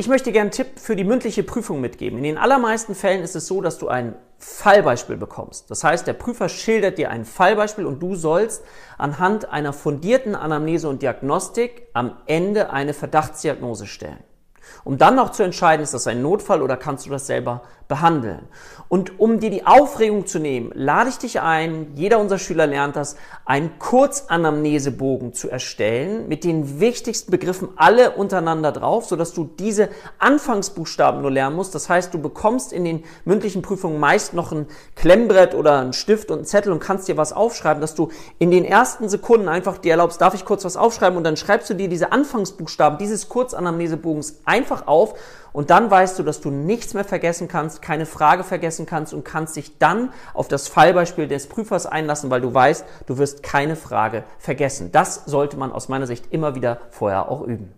Ich möchte gerne einen Tipp für die mündliche Prüfung mitgeben. In den allermeisten Fällen ist es so, dass du ein Fallbeispiel bekommst. Das heißt, der Prüfer schildert dir ein Fallbeispiel und du sollst anhand einer fundierten Anamnese und Diagnostik am Ende eine Verdachtsdiagnose stellen. Um dann noch zu entscheiden, ist das ein Notfall oder kannst du das selber behandeln. Und um dir die Aufregung zu nehmen, lade ich dich ein, jeder unserer Schüler lernt das, einen Kurzanamnesebogen zu erstellen mit den wichtigsten Begriffen alle untereinander drauf, sodass du diese Anfangsbuchstaben nur lernen musst. Das heißt, du bekommst in den mündlichen Prüfungen meist noch ein Klemmbrett oder einen Stift und einen Zettel und kannst dir was aufschreiben, dass du in den ersten Sekunden einfach dir erlaubst, darf ich kurz was aufschreiben und dann schreibst du dir diese Anfangsbuchstaben dieses Kurzanamnesebogens einfach auf und dann weißt du, dass du nichts mehr vergessen kannst, keine Frage vergessen kannst und kannst dich dann auf das Fallbeispiel des Prüfers einlassen, weil du weißt, du wirst keine Frage vergessen. Das sollte man aus meiner Sicht immer wieder vorher auch üben.